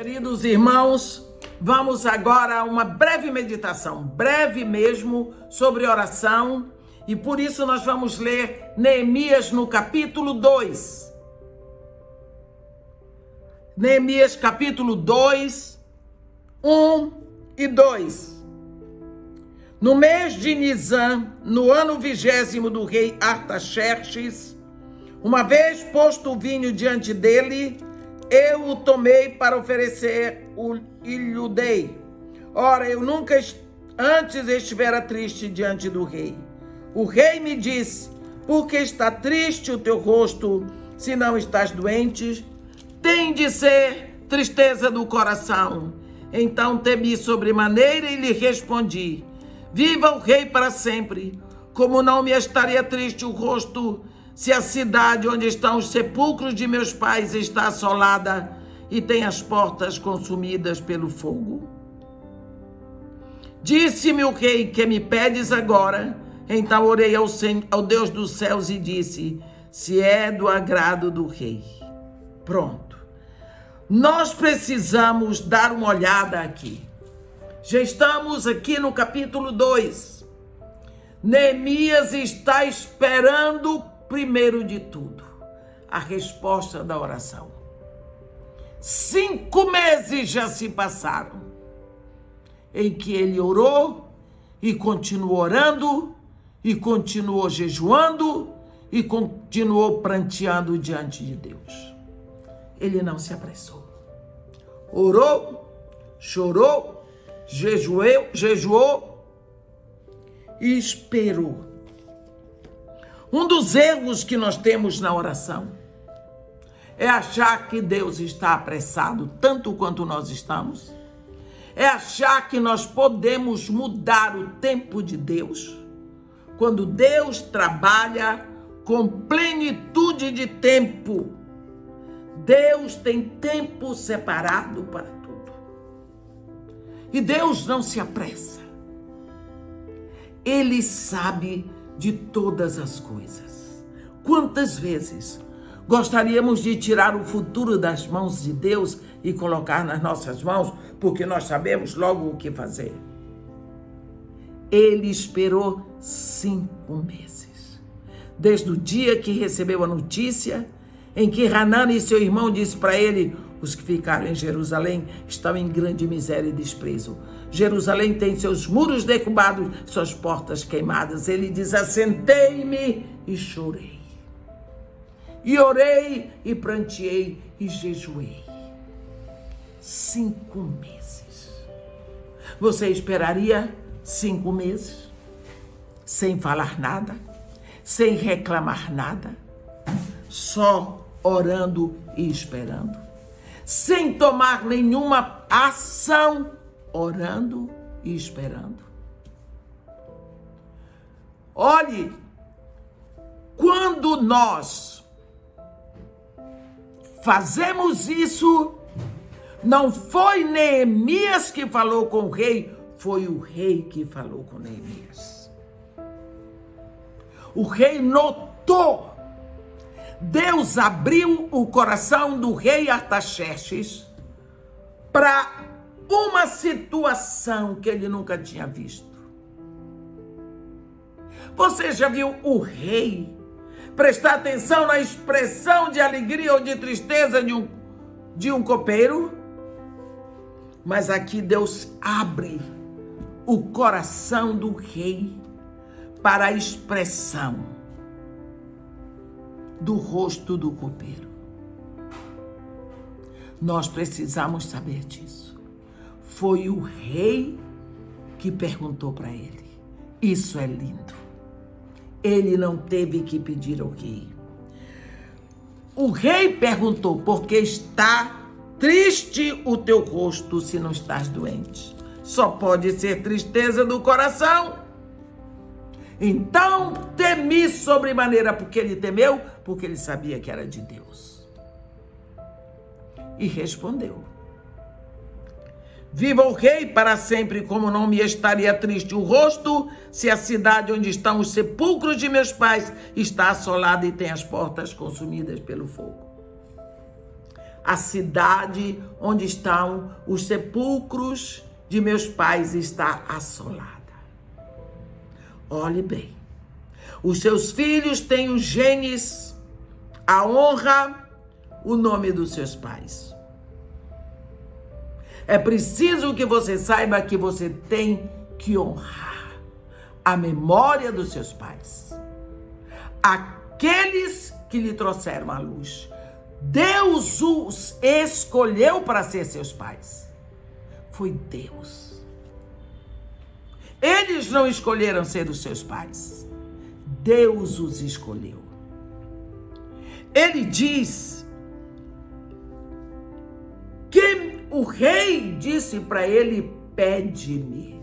Queridos irmãos, vamos agora a uma breve meditação, breve mesmo, sobre oração, e por isso nós vamos ler Neemias no capítulo 2. Neemias capítulo 2, 1 e 2. No mês de Nisan, no ano vigésimo do rei Artaxerxes, uma vez posto o vinho diante dele, eu o tomei para oferecer e lhe dei. Ora, eu nunca antes estivera triste diante do rei. O rei me disse: Por que está triste o teu rosto, se não estás doente? Tem de ser tristeza do coração. Então temi sobremaneira e lhe respondi: Viva o rei para sempre. Como não me estaria triste o rosto, se a cidade onde estão os sepulcros de meus pais está assolada e tem as portas consumidas pelo fogo? Disse-me o rei que me pedes agora. Então orei ao, ao Deus dos céus e disse: Se é do agrado do rei. Pronto. Nós precisamos dar uma olhada aqui. Já estamos aqui no capítulo 2. Neemias está esperando primeiro de tudo, a resposta da oração. Cinco meses já se passaram em que ele orou e continuou orando e continuou jejuando e continuou pranteando diante de Deus. Ele não se apressou. Orou, chorou, jejuou, jejuou e esperou um dos erros que nós temos na oração é achar que Deus está apressado tanto quanto nós estamos. É achar que nós podemos mudar o tempo de Deus. Quando Deus trabalha com plenitude de tempo. Deus tem tempo separado para tudo. E Deus não se apressa. Ele sabe de todas as coisas. Quantas vezes gostaríamos de tirar o futuro das mãos de Deus e colocar nas nossas mãos, porque nós sabemos logo o que fazer? Ele esperou cinco meses, desde o dia que recebeu a notícia em que Hanan e seu irmão disse para ele: os que ficaram em Jerusalém estão em grande miséria e desprezo. Jerusalém tem seus muros derrubados, suas portas queimadas. Ele diz: Assentei-me e chorei. E orei e pranteei e jejuei. Cinco meses. Você esperaria cinco meses? Sem falar nada? Sem reclamar nada? Só orando e esperando? sem tomar nenhuma ação, orando e esperando. Olhe, quando nós fazemos isso, não foi Neemias que falou com o rei, foi o rei que falou com Neemias. O rei notou Deus abriu o coração do rei Artaxerxes para uma situação que ele nunca tinha visto. Você já viu o rei prestar atenção na expressão de alegria ou de tristeza de um, de um copeiro? Mas aqui Deus abre o coração do rei para a expressão do rosto do copeiro. Nós precisamos saber disso. Foi o rei que perguntou para ele. Isso é lindo. Ele não teve que pedir ao rei. O rei perguntou: por que está triste o teu rosto se não estás doente? Só pode ser tristeza do coração. Então temi sobremaneira, porque ele temeu, porque ele sabia que era de Deus. E respondeu: Viva o rei para sempre, como não me estaria triste o rosto, se a cidade onde estão os sepulcros de meus pais está assolada e tem as portas consumidas pelo fogo. a cidade onde estão os sepulcros de meus pais está assolada. Olhe bem. Os seus filhos têm os genes, a honra, o nome dos seus pais. É preciso que você saiba que você tem que honrar a memória dos seus pais. Aqueles que lhe trouxeram a luz. Deus os escolheu para ser seus pais. Foi Deus. Eles não escolheram ser os seus pais. Deus os escolheu. Ele diz que o rei disse para ele: Pede-me.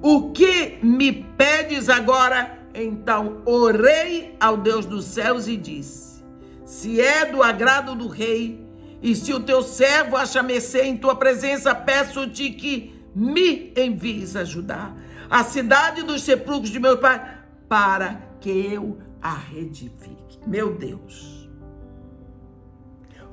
O que me pedes agora? Então orei ao Deus dos céus e disse: Se é do agrado do rei, e se o teu servo acha mercê em tua presença, peço-te que me envies ajudar a cidade dos sepulcros de meu pai, para que eu a reedifique. Meu Deus.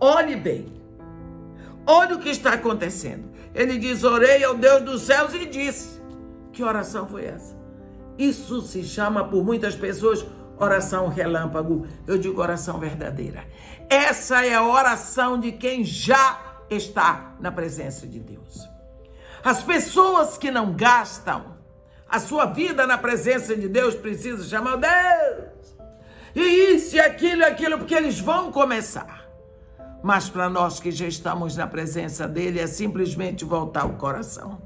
Olhe bem. Olhe o que está acontecendo. Ele diz: Orei ao Deus dos céus e disse. Que oração foi essa? Isso se chama por muitas pessoas oração relâmpago. Eu digo oração verdadeira. Essa é a oração de quem já está na presença de Deus. As pessoas que não gastam a sua vida na presença de Deus precisam chamar Deus. E isso e aquilo e aquilo, porque eles vão começar. Mas para nós que já estamos na presença dele, é simplesmente voltar o coração.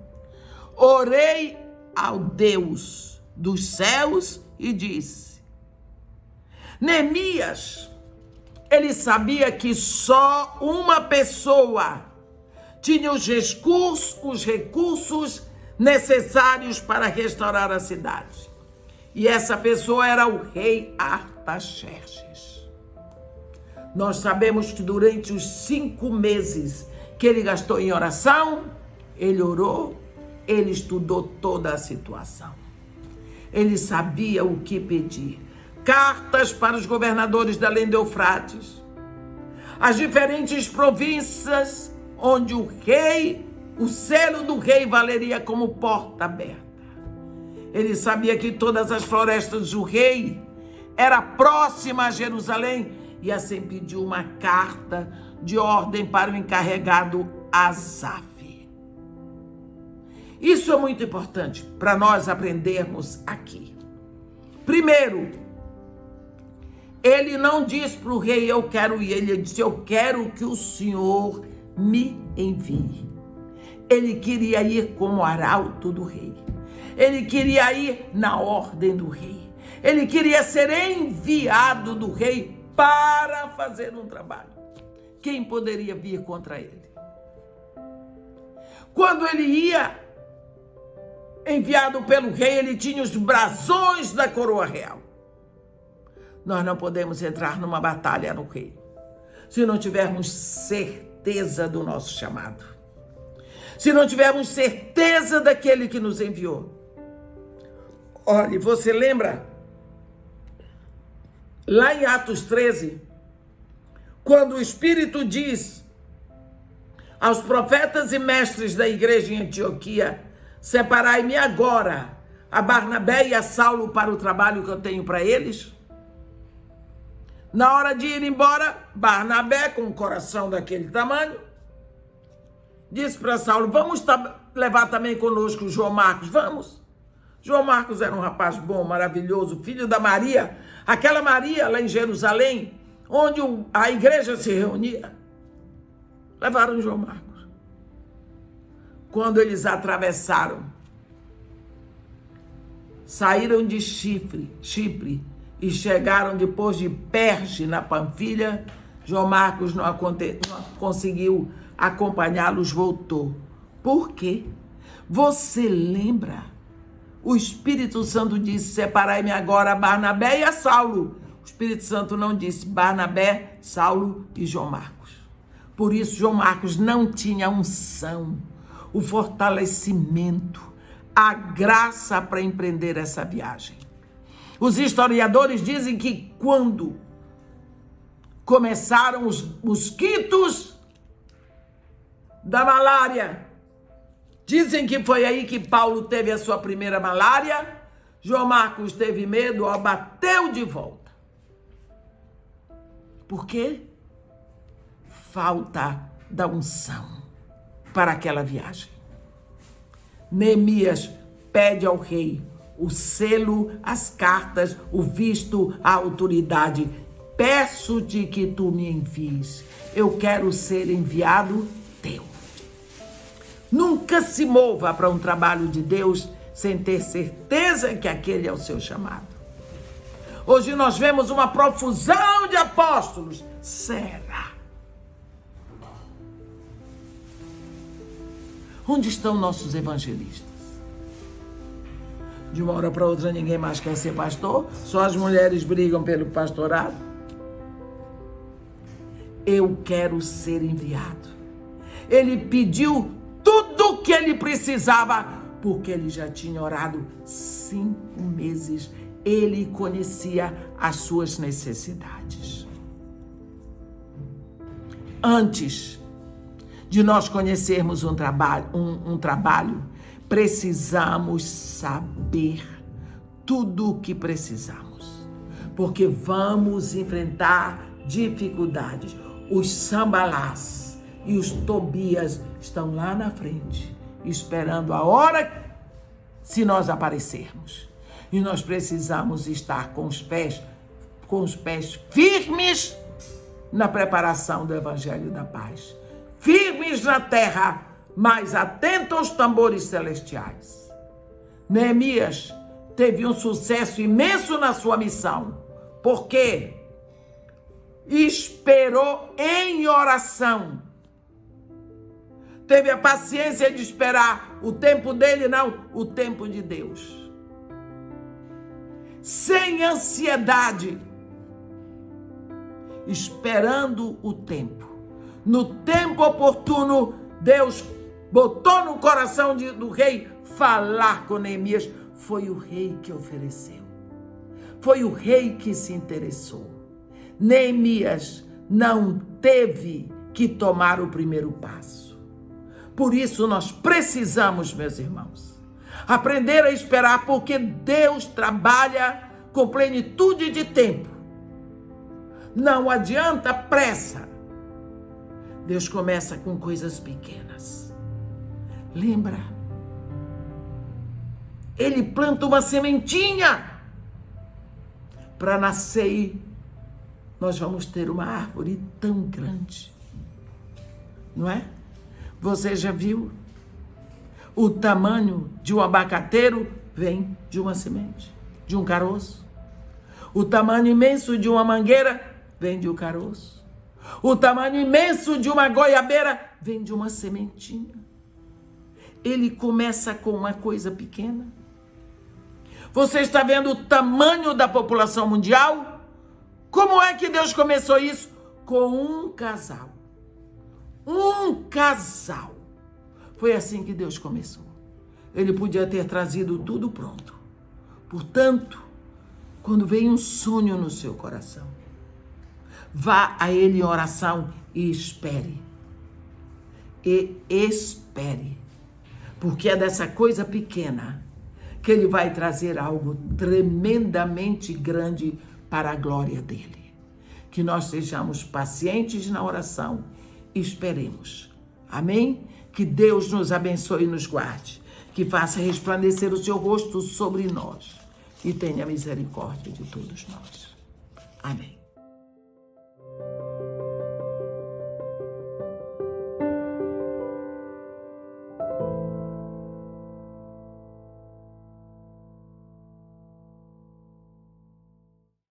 Orei ao Deus dos céus e disse: Neemias, ele sabia que só uma pessoa tinha os recursos, os recursos necessários para restaurar a cidade. E essa pessoa era o rei Artaxerxes. Nós sabemos que durante os cinco meses que ele gastou em oração, ele orou, ele estudou toda a situação. Ele sabia o que pedir. Cartas para os governadores da além do Eufrates. As diferentes províncias onde o rei, o selo do rei valeria como porta aberta. Ele sabia que todas as florestas do rei era próxima a Jerusalém e assim pediu uma carta de ordem para o encarregado Asaf. Isso é muito importante para nós aprendermos aqui. Primeiro, ele não diz para o rei, eu quero ir, ele disse, eu quero que o senhor me envie. Ele queria ir como arauto do rei. Ele queria ir na ordem do rei. Ele queria ser enviado do rei para fazer um trabalho. Quem poderia vir contra ele? Quando ele ia enviado pelo rei, ele tinha os brasões da coroa real. Nós não podemos entrar numa batalha no rei se não tivermos certeza do nosso chamado. Se não tivermos certeza daquele que nos enviou. Olhe, você lembra lá em Atos 13, quando o Espírito diz aos profetas e mestres da igreja em Antioquia: Separai-me agora a Barnabé e a Saulo para o trabalho que eu tenho para eles. Na hora de ir embora, Barnabé, com o coração daquele tamanho, disse para Saulo: Vamos levar também conosco João Marcos, vamos. João Marcos era um rapaz bom, maravilhoso, filho da Maria, aquela Maria lá em Jerusalém, onde a igreja se reunia. Levaram João Marcos quando eles atravessaram. Saíram de Chipre, Chipre e chegaram depois de Perge, na Panfilha. João Marcos não, não conseguiu acompanhá-los, voltou. Por quê? Você lembra? O Espírito Santo disse: Separai-me agora Barnabé e a Saulo. O Espírito Santo não disse Barnabé, Saulo e João Marcos. Por isso, João Marcos não tinha unção o fortalecimento, a graça para empreender essa viagem. Os historiadores dizem que quando começaram os mosquitos da malária. Dizem que foi aí que Paulo teve a sua primeira malária. João Marcos teve medo, ó, bateu de volta. Por quê? Falta da unção para aquela viagem. Neemias pede ao rei o selo, as cartas, o visto, a autoridade. Peço-te que tu me envies. Eu quero ser enviado teu. Nunca se mova para um trabalho de Deus sem ter certeza que aquele é o seu chamado. Hoje nós vemos uma profusão de apóstolos. Será? Onde estão nossos evangelistas? De uma hora para outra ninguém mais quer ser pastor, só as mulheres brigam pelo pastorado. Eu quero ser enviado. Ele pediu tudo o que ele precisava, porque ele já tinha orado cinco meses. Ele conhecia as suas necessidades. Antes de nós conhecermos um trabalho, um, um trabalho precisamos saber tudo o que precisamos, porque vamos enfrentar dificuldades. Os sambalás e os tobias estão lá na frente, esperando a hora se nós aparecermos. E nós precisamos estar com os pés com os pés firmes na preparação do evangelho da paz. Firmes na terra mas atento aos tambores celestiais. Neemias teve um sucesso imenso na sua missão, porque esperou em oração. Teve a paciência de esperar o tempo dele, não, o tempo de Deus. Sem ansiedade, esperando o tempo. No tempo oportuno, Deus botou no coração de, do rei falar com Neemias. Foi o rei que ofereceu. Foi o rei que se interessou. Neemias não teve que tomar o primeiro passo. Por isso nós precisamos, meus irmãos, aprender a esperar, porque Deus trabalha com plenitude de tempo. Não adianta pressa. Deus começa com coisas pequenas. Lembra? Ele planta uma sementinha para nascer nós vamos ter uma árvore tão grande. Não é? Você já viu? O tamanho de um abacateiro vem de uma semente, de um caroço. O tamanho imenso de uma mangueira vem de um caroço. O tamanho imenso de uma goiabeira vem de uma sementinha ele começa com uma coisa pequena. Você está vendo o tamanho da população mundial? Como é que Deus começou isso? Com um casal. Um casal. Foi assim que Deus começou. Ele podia ter trazido tudo pronto. Portanto, quando vem um sonho no seu coração, vá a Ele em oração e espere. E espere porque é dessa coisa pequena que ele vai trazer algo tremendamente grande para a glória dele. Que nós sejamos pacientes na oração esperemos. Amém? Que Deus nos abençoe e nos guarde. Que faça resplandecer o seu rosto sobre nós e tenha misericórdia de todos nós. Amém.